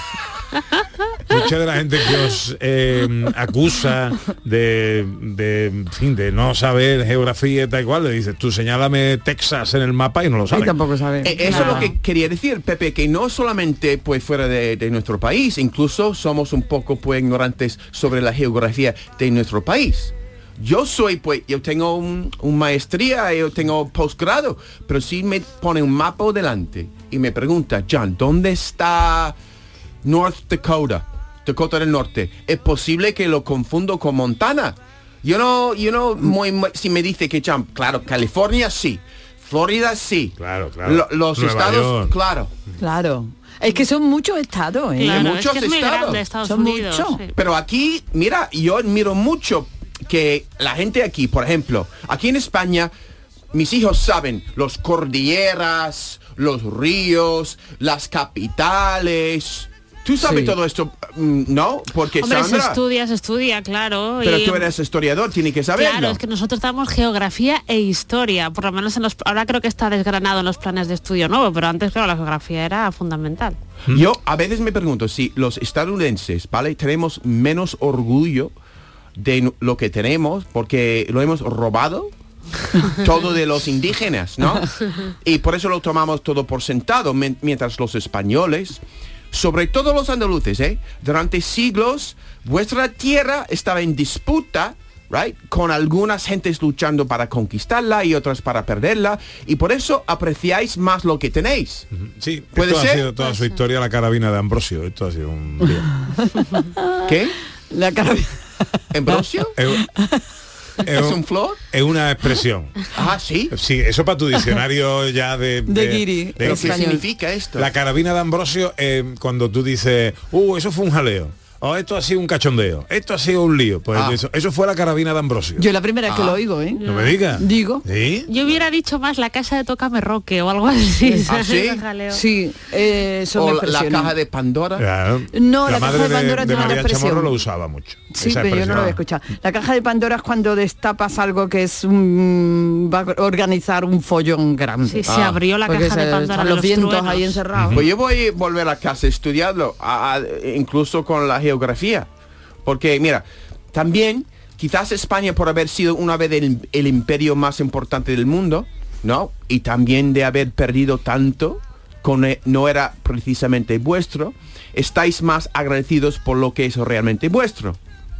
Mucha de la gente que os eh, acusa de, de, en fin, de no saber geografía y tal cual, le dices, tú señálame Texas en el mapa y no lo sabes. sabe. Eh, Eso es lo que quería decir, Pepe, que no solamente pues fuera de, de nuestro país, incluso somos un poco pues ignorantes sobre la geografía de nuestro país. Yo soy, pues, yo tengo un, un maestría, yo tengo posgrado, pero si me pone un mapa delante y me pregunta, John, ¿dónde está North Dakota? Dakota del Norte. ¿Es posible que lo confundo con Montana? Yo no, yo no, muy, muy- si me dice que, John, claro, California sí, Florida sí. Claro, claro. Lo- los Nueva estados, York. claro. Claro. Es que son muchos estados, ¿eh? Muchos estados. Son muchos. Pero aquí, mira, yo admiro mucho que la gente aquí, por ejemplo, aquí en España, mis hijos saben los cordilleras, los ríos, las capitales. Tú sabes Sí. todo esto, mm, ¿no? Porque Hombre, se Sandra, estudia, se estudia, claro. pero y- tú eres historiador, tienes que saberlo. Claro, es que nosotros damos geografía e historia, por lo menos en los, ahora creo que está desgranado en los planes de estudio nuevo, pero antes claro la geografía era fundamental. Yo a veces me pregunto si los estadounidenses, ¿vale? Tenemos menos orgullo de lo que tenemos porque lo hemos robado todo de los indígenas, ¿no? Y por eso lo tomamos todo por sentado, mientras los españoles, sobre todo los andaluces, ¿eh? Durante siglos, vuestra tierra estaba en disputa, right? Con algunas gentes luchando para conquistarla y otras para perderla, y por eso apreciáis más lo que tenéis. Sí, ¿Puede esto ser? ha sido toda su historia la carabina de Ambrosio. Esto ha sido un lío. ¿Qué? La carabina. ¿Ambrosio? Es, un flor? Es una expresión. Ah, sí. Sí, eso para tu diccionario ya de... De guiri, ¿Pero qué significa esto? La carabina de Ambrosio, eh, cuando tú dices, uh, eso fue un jaleo. O esto ha sido un cachondeo. Esto ha sido un lío. Pues Ah. eso, eso fue la carabina de Ambrosio. Yo la primera vez que Ah. lo oigo, ¿eh? No me digas. Digo. ¿Sí? Yo hubiera dicho más la casa de Tócame Roque o algo así. ¿Ah, sí? Eh, O la- la caja de Pandora. Claro. No, la, madre caja de de, Pandora de una María. Chamorro lo usaba mucho. Sí, esa pero yo no lo había escuchado. La caja de Pandora es cuando destapas algo que es un, va a organizar un follón grande. Sí, se abrió la Porque caja de Pandora de los los vientos truenos. ahí encerrados. Pues yo voy a volver a casa a estudiarlo, a- a- incluso con la geografía. Porque, mira, también quizás España por haber sido una vez el, el imperio más importante del mundo, ¿no? Y también de haber perdido tanto, con, e- no era precisamente vuestro, estáis más agradecidos por lo que es realmente vuestro.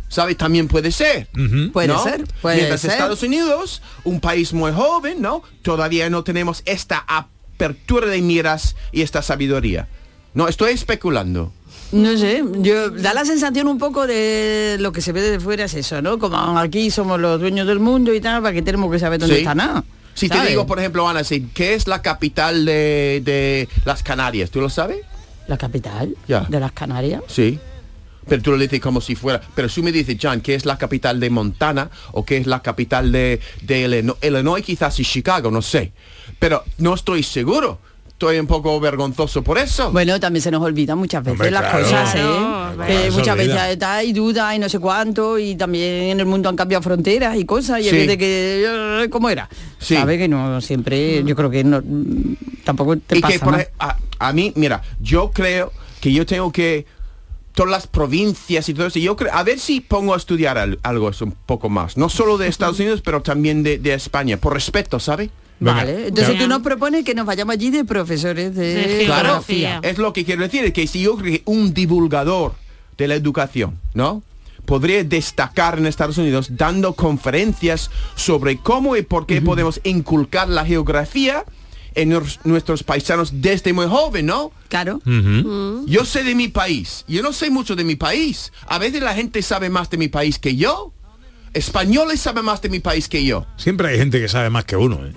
¿Sabes? También puede ser. Puede ¿no? ser, puede Mientras ser. Estados Unidos, un país muy joven, ¿no? Todavía no tenemos esta apertura de miras y esta sabiduría. No, estoy especulando. No sé, yo da la sensación un poco de lo que se ve desde fuera es eso, ¿no? Como aquí somos los dueños del mundo y tal, para que tenemos que saber dónde Sí. está nada. Si te digo, por ejemplo, Ana, sí, ¿qué es la capital de, de las Canarias? ¿Tú lo sabes? La capital de las Canarias. Sí. Pero tú lo dices como si fuera. Pero si me dices, John, ¿qué es la capital de Montana? ¿O qué es la capital de, de Illinois? Illinois? Quizás y Chicago, no sé. Pero no estoy seguro. Estoy un poco vergonzoso por eso. Bueno, también se nos olvidan muchas veces Hombre, las claro. cosas, ¿eh? muchas olvida. veces hay dudas y no sé cuánto y también en el mundo han cambiado fronteras y cosas y Sí. veces que eh, cómo era. Sí. Sabe que no siempre, yo creo que no mm, tampoco te y pasa que por a, a mí, mira, yo creo que yo tengo que todas las provincias y todo eso, yo creo, a ver si pongo a estudiar al- algo eso un poco más, no solo de Estados Unidos, pero también de, de España, por respeto, ¿sabe? Vale, entonces tú nos propones que nos vayamos allí de profesores de, geografía. es lo que quiero decir, es que si yo creo que un divulgador de la educación, ¿no? Podría destacar en Estados Unidos dando conferencias sobre cómo y por qué podemos inculcar la geografía en nues- nuestros paisanos desde muy joven, ¿no? Claro. Yo sé de mi país, yo no sé mucho de mi país. A veces la gente sabe más de mi país que yo. Españoles saben más de mi país que yo. Siempre hay gente que sabe más que uno, ¿eh?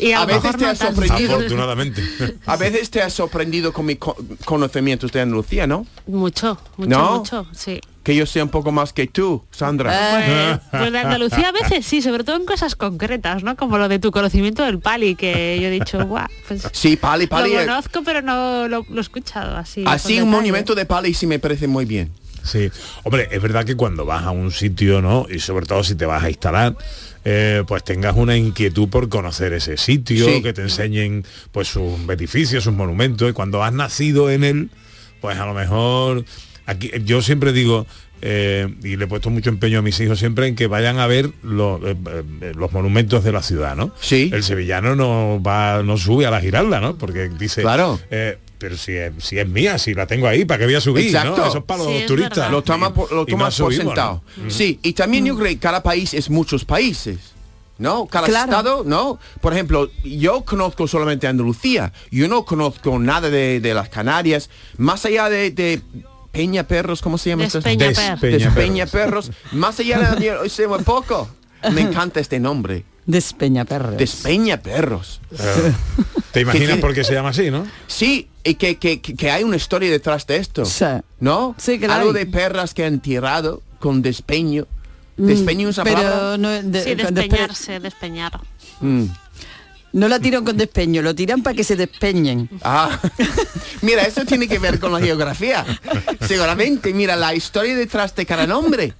y a veces te no tanto. sorprendido. Afortunadamente. A veces te has sorprendido con mis co- conocimientos de Andalucía, ¿no? Mucho, mucho, ¿No? mucho, sí. Que yo sé un poco más que tú, Sandra. Pues, pues de Andalucía a veces sí, sobre todo en cosas concretas, ¿no? Como lo de tu conocimiento del pali, que yo he dicho, guau, pues Sí, Pali, Pali. lo eh, conozco, pero no lo, lo he escuchado así. Así un detalle. monumento de Pali sí me parece muy bien. Sí, hombre, es verdad que cuando vas a un sitio, ¿no? Y sobre todo si te vas a instalar, eh, pues tengas una inquietud por conocer ese sitio, Sí. que te enseñen pues sus edificios, sus monumentos, y cuando has nacido en él, pues a lo mejor aquí yo siempre digo eh, y le he puesto mucho empeño a mis hijos siempre en que vayan a ver los, eh, eh, los monumentos de la ciudad, ¿no? Sí. El sevillano no va, no sube a la Giralda, ¿no? Porque dice, Claro. eh, pero si es, si es mía, si la tengo ahí, ¿para qué voy a subir? Exacto. ¿no? Eso es para los Sí, turistas. Lo, toma por, lo tomas por subimos, sentado. ¿no? Mm. Sí, y también yo creo que cada país es muchos países. ¿No? Cada Claro. estado, ¿no? Por ejemplo, yo conozco solamente Andalucía. Yo no conozco nada de, de las Canarias. Más allá de, de Peña Perros, ¿cómo se llama. Despeñaperros. Despeña Perros. Más allá de yo sé muy poco. Me encanta este nombre. Despeñaperros. Despeñaperros. Eh, ¿Te imaginas ¿Qué- por qué se llama así, no? Sí, y que, que, que- hay una historia detrás de esto. ¿No? Sí, que la Algo hay. de perras que han tirado con despeño. Mm, Despeño es una pero palabra. no de- Sí, despeñarse, despeñar. Mm. No la tiran con despeño, lo tiran para que se despeñen. Ah, mira, eso tiene que ver con la geografía. Seguramente, mira, la historia detrás de cada nombre.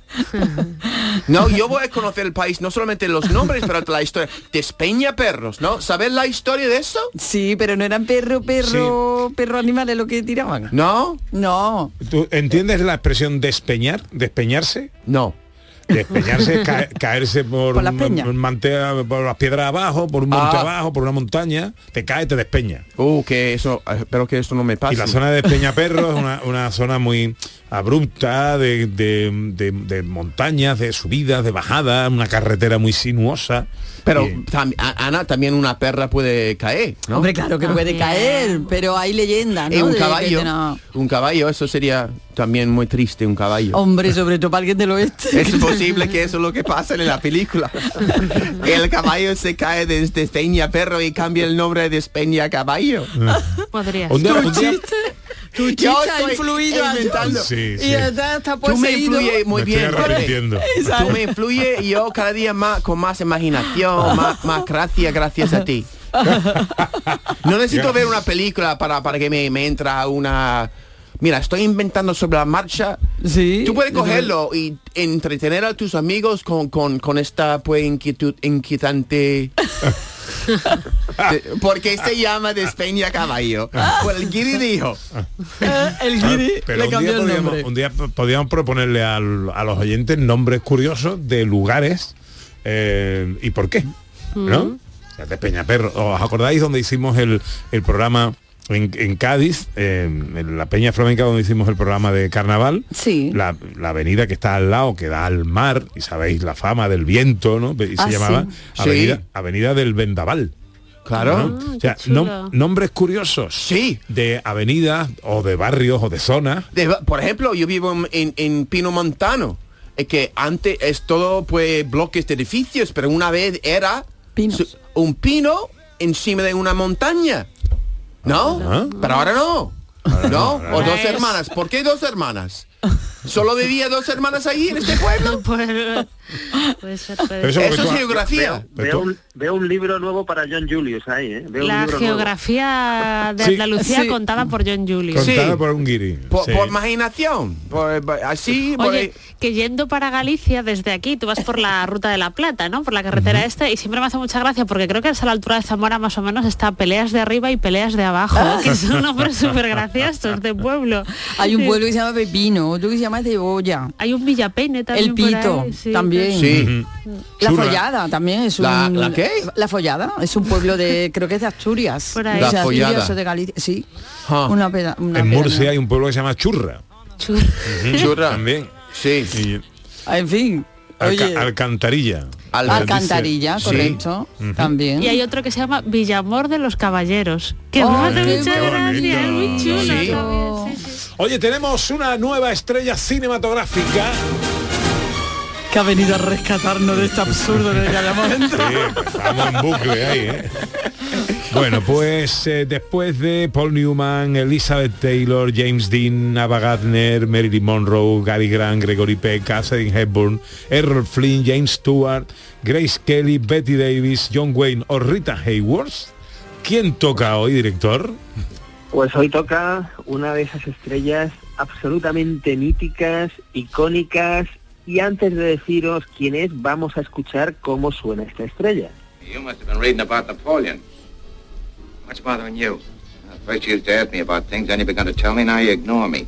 No, yo voy a conocer el país, no solamente los nombres, pero la historia. Despeña perros, ¿no? ¿Sabes la historia de eso? Sí, pero no eran perro, perro, perro animales lo que tiraban. ¿No? No. ¿Tú entiendes la expresión despeñar? ¿Despeñarse? No. Despeñarse es ca- caerse por, Por las peñas. un mante- por las piedras abajo, por un monte Ah. abajo, por una montaña, te cae, te despeña. Uh, que eso, eh, espero que esto no me pase. Y la zona de Peñaperro es una, una zona muy abrupta, de, de- de- de montañas, de subidas, de bajadas, una carretera muy sinuosa. Pero tam- a- Ana, también una perra puede caer, ¿no? Hombre, claro que puede caer, pero hay leyendas, ¿no? Eh, un caballo, no- un caballo, eso sería también muy triste, un caballo. Hombre, sobre todo para alguien del oeste. Es posible que eso es lo que pasa en la película. El caballo se cae desde Despeña Perro y cambia el nombre de Despeña Caballo. Podría Un día- ser. un día- Tu Yo chicha ha estoy influido inventando. Sí, Y sí. está, está Tú me influyes muy Me bien. Tú me influyes y yo cada día más con más imaginación, más, más gracia gracias a ti. No necesito ver una película para, para que me, me entra una... Mira, estoy inventando sobre la marcha. Sí. Tú puedes cogerlo y entretener a tus amigos con, con, con esta pues inquietud inquietante. De- porque se llama Despeña Caballo. Pues el Guiri dijo. El Ah, guiri Pero le un día, cambió el podríamos, nombre. un día p- podríamos proponerle al- a los oyentes nombres curiosos de lugares eh, y por qué, ¿no? O sea, de Peñaperro. ¿Os acordáis donde hicimos el, el programa en, en Cádiz, eh, en la Peña Flamenca donde hicimos el programa de carnaval? Sí. La, la avenida que está al lado, que da al mar, y sabéis la fama del viento, ¿no? Y se Ah, llamaba sí. Avenida, Sí. Avenida del Vendaval. Claro. ¿no? O sea, nom- nombres curiosos Sí. de avenidas o de barrios o de zonas De- por ejemplo, yo vivo en, en- en Pino Montano. Es que antes es todo pues bloques de edificios, pero una vez era Pinos. un pino encima de una montaña. ¿No? Ah. Pero ahora no. ¿No? O dos Es- hermanas. ¿Por qué dos hermanas? ¿Solo vivía dos hermanas ahí en este pueblo? Pues- puede ser, puede ser. eso es geografía. Veo un, veo un libro nuevo para John Julius ahí, ¿eh? Veo un La nuevo. geografía de. Andalucía Sí. contada por John Julius. Sí. Contada por un guiri. Por, sí. por imaginación. Por- por- así, por- Oye, que yendo para Galicia desde aquí, tú vas por la ruta de la Plata, ¿no? Por la carretera esta y siempre me hace mucha gracia porque creo que es a la altura de Zamora más o menos está peleas de arriba y peleas de abajo, que son nombres súper graciosos de pueblo. Hay un pueblo que se llama Pepino, otro que se llama Cebolla. Hay un Villapeine también El por Pito, ahí, sí. también. Sí. La Churra. Follada también es un... ¿La- la qué? La Follada es un pueblo de, creo que es de Asturias. Por ahí. O La sea, Follada. Asturias o de Galicia, sí. Ah. Una peda- una En. Murcia hay un pueblo que se llama Churra. Chur- Churra. También. Sí. Y Ah, En fin, Alca- oye, Alcantarilla. Al- Alcantarilla, Sí. correcto, también. Y hay otro que se llama Villamor de los Caballeros, que Oh, mucha gracia, es muy chulo. Sí. Oye, tenemos una nueva estrella cinematográfica. Que ha venido a rescatarnos de este absurdo en el que hayamos entrado. Sí, estamos en bucle ahí, ¿eh? Bueno, pues eh, después de Paul Newman, Elizabeth Taylor, James Dean, Ava Gardner, Marilyn Monroe, Gary Grant, Gregory Peck, Catherine Hepburn, Errol Flynn, James Stewart, Grace Kelly, Betty Davis, John Wayne o Rita Hayworth, ¿quién toca hoy, director? Pues hoy toca una de esas estrellas absolutamente míticas, icónicas, y antes de deciros quién es, vamos a escuchar cómo suena esta estrella. You must have been reading about Napoleon. What's bothering you? First you used to ask me about things, then you begun to tell me, now you ignore me.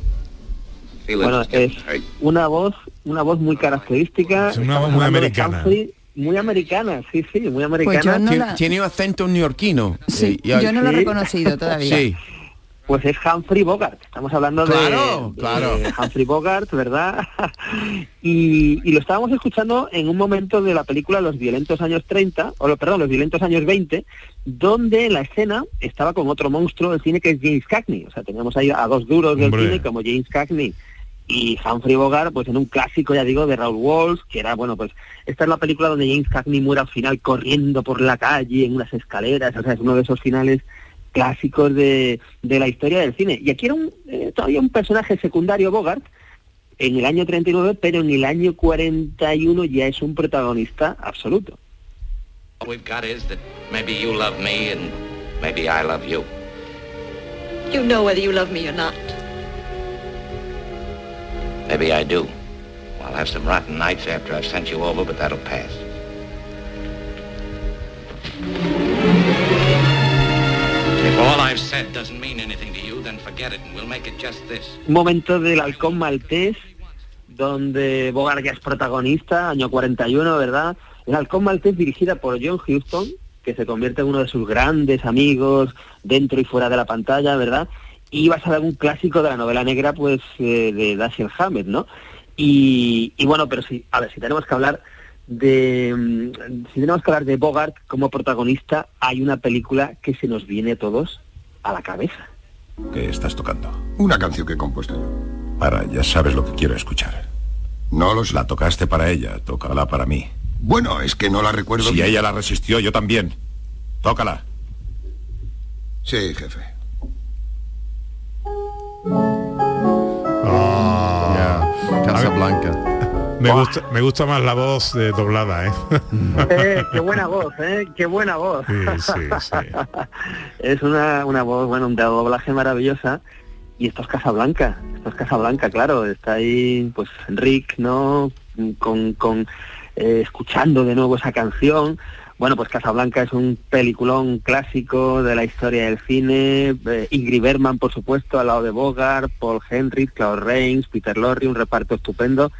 Feel Bueno, es una voz, una voz muy característica. Es una voz muy americana. Humphrey, muy americana, sí, sí, muy americana. Pues yo no Tien- la- Tiene un acento neoyorquino. Sí, Eh, yo no lo he reconocido todavía. Sí. Pues es Humphrey Bogart. Estamos hablando de- Claro, de, claro. Humphrey Bogart, ¿verdad? y, y lo estábamos escuchando en un momento de la película Los violentos años 30, o lo- perdón, Los violentos años 20, donde la escena estaba con otro monstruo del cine que es James Cagney. O sea, teníamos ahí a dos duros del Hombre. cine como James Cagney y Humphrey Bogart pues en un clásico ya digo de Raúl Walsh que era bueno pues esta es la película donde James Cagney muere al final corriendo por la calle en unas escaleras o sea es uno de esos finales clásicos de, de la historia del cine y aquí era un, eh, todavía un personaje secundario Bogart en el año 39 pero en el año 41 ya es un protagonista absoluto All we've got is that maybe you love me and maybe I love you. You know whether you love me or not. Maybe I do. I'll have some rotten nights after I've sent you over, but that'll pass. Un momento del halcón maltés donde Bogart ya es protagonista, año 41, ¿verdad? El halcón maltés dirigida por John Huston, que se convierte en uno de sus grandes amigos dentro y fuera de la pantalla, ¿verdad? Y basada en un clásico de la novela negra, pues, eh, de Dashiell Hammett, ¿no? Y, y bueno, pero sí, a ver, si tenemos que hablar de mm, si tenemos que hablar de Bogart como protagonista, hay una película que se nos viene a todos a la cabeza. ¿Qué estás tocando? Una canción que he compuesto yo. Para, ya sabes lo que quiero escuchar. No lo sé. La tocaste para ella, tócala para mí. Bueno, es que no la recuerdo. Si bien. ella la resistió, yo también. Tócala. Sí, jefe. Casablanca. Me gusta, me gusta más la voz de doblada, ¿eh? Eh, qué buena voz, ¿eh? Qué buena voz. Sí, sí, sí. es una, una voz, bueno, de doblaje maravillosa. Y esto es Casablanca, esto es Casablanca, claro. Está ahí, pues, Rick, ¿no? Con, con eh, escuchando de nuevo esa canción. Bueno, pues Casablanca es un peliculón clásico de la historia del cine. Eh, Ingrid Bergman, por supuesto, al lado de Bogart, Paul Henry, Claude Rains, Peter Lorre, un reparto estupendo.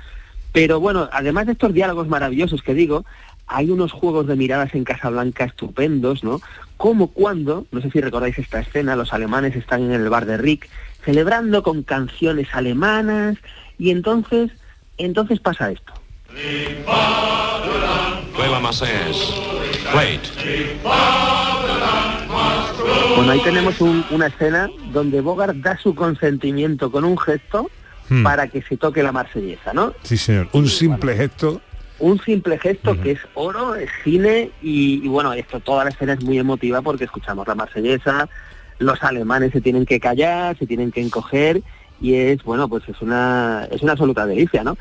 Pero bueno, además de estos diálogos maravillosos que digo, hay unos juegos de miradas en Casablanca estupendos, ¿no? Como cuando, no sé si recordáis esta escena, los alemanes están en el bar de Rick celebrando con canciones alemanas y entonces, entonces pasa esto. Bueno, ahí tenemos un- una escena donde Bogart da su consentimiento con un gesto Hmm. para que se toque la marsellesa, ¿no? Sí, señor. Un simple gesto. un simple gesto que es oro, es cine y, y bueno, esto toda la escena es muy emotiva porque escuchamos la marsellesa, los alemanes se tienen que callar, se tienen que encoger y es bueno, pues es una es una absoluta delicia, ¿no?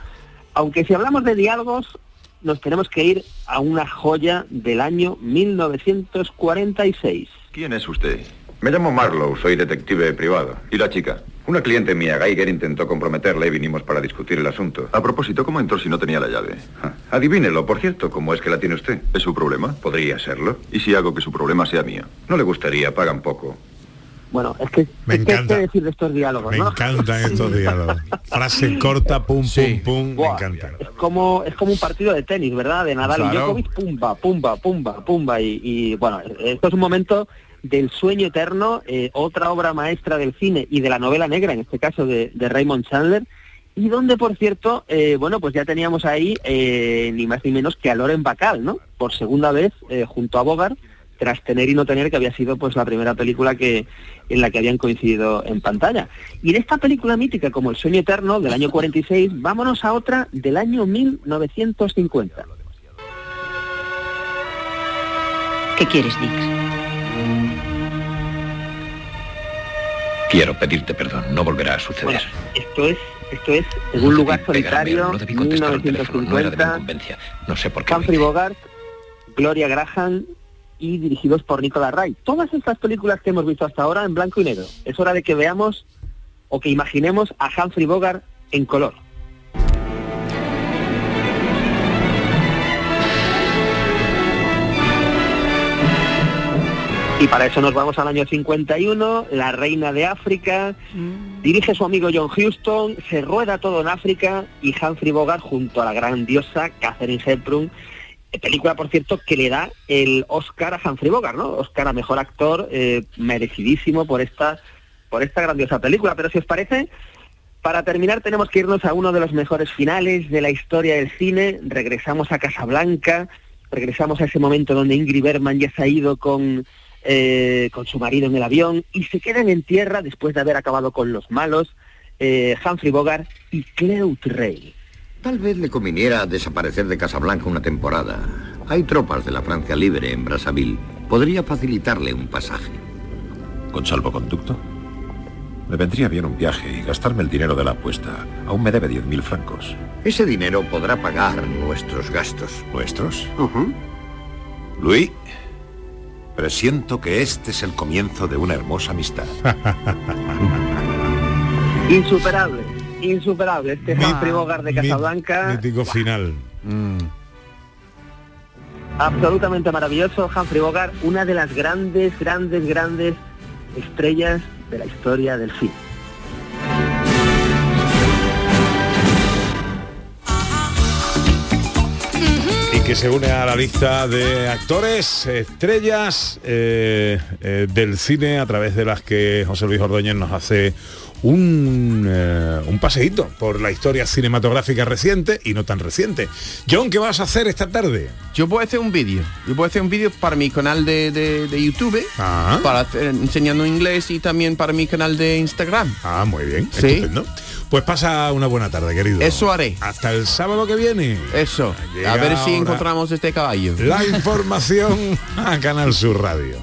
Aunque si hablamos de diálogos nos tenemos que ir a una joya del año 1946. ¿Quién es usted? Me llamo Marlowe, soy detective privado. ¿Y la chica? Una cliente mía, Geiger, intentó comprometerla y vinimos para discutir el asunto. A propósito, ¿cómo entró si no tenía la llave? Ah, Adivínelo, por cierto, ¿cómo es que la tiene usted? ¿Es su problema? Podría serlo. ¿Y si hago que su problema sea mío? No le gustaría, pagan poco. Bueno, es que Me es encanta. que decir de estos diálogos, Me ¿no? encantan estos diálogos. Frase corta, pum, pum, pum. Me Buah, encantan. Es como es como un partido de tenis, ¿verdad? De Nadal y Claro. Djokovic, pumba, pumba, pumba, pumba. Y, y, bueno, esto es un momento del sueño eterno, eh, otra obra maestra del cine y de la novela negra, en este caso de, Raymond Chandler, y donde, por cierto, eh, bueno, pues ya teníamos ahí eh, ni más ni menos que a Loren Bacall, ¿no? Por segunda vez junto a Bogart, tras tener y no tener, que había sido pues la primera película que en la que habían coincidido en pantalla. Y de esta película mítica como El sueño eterno del año 46, vámonos a otra del año 1950. ¿Qué quieres, Dix? Quiero pedirte perdón, no volverá a suceder. Bueno, esto es esto es en un lugar solitario, no debí contestar al teléfono, no era de mi 1950, incumbencia. No sé por qué. Humphrey Bogart, Gloria Graham y dirigidos por Nicolas Ray. Todas estas películas que hemos visto hasta ahora en blanco y negro. Es hora de que veamos o que imaginemos a Humphrey Bogart en color. Y para eso nos vamos al año 51, la reina de África, dirige su amigo John Huston, se rueda todo en África y Humphrey Bogart junto a la gran diosa Catherine Hepburn, eh, película por cierto que le da el Oscar a Humphrey Bogart, ¿no? Oscar a mejor actor, eh, merecidísimo por esta por esta grandiosa película. Pero si os parece, para terminar tenemos que irnos a uno de los mejores finales de la historia del cine. Regresamos a Casablanca, regresamos a ese momento donde Ingrid Bergman ya se ha ido con, eh, con su marido en el avión y se quedan en tierra después de haber acabado con los malos eh, Humphrey Bogart y Cleo Rey. Tal vez le conviniera desaparecer de Casablanca una temporada. Hay tropas de la Francia Libre en Brazzaville. Podría facilitarle un pasaje. ¿Con salvoconducto? Me vendría bien un viaje y gastarme el dinero de la apuesta. Aún me debe 10.000 francos. Ese dinero podrá pagar nuestros gastos. ¿Nuestros? Luis, presiento que este es el comienzo de una hermosa amistad. Insuperable, insuperable. Este Humphrey Bogart de Casablanca. Mítico final. Absolutamente maravilloso. Humphrey Bogart, una de las grandes, grandes, grandes estrellas de la historia del cine. Que se une a la lista de actores, estrellas eh, eh, del cine a través de las que José Luis Ordóñez nos hace un, eh, un paseíto por la historia cinematográfica reciente y no tan reciente. John, ¿qué vas a hacer esta tarde? Yo a hacer un vídeo. Yo a hacer un vídeo para mi canal de, de- de YouTube, para hacer- enseñando inglés y también para mi canal de Instagram. Ah, muy bien. Sí. Estupendo. Pues pasa una buena tarde, querido. Eso haré. Hasta el sábado que viene. Eso. Llega a ver si encontramos este caballo. La información a Canal Sur Radio.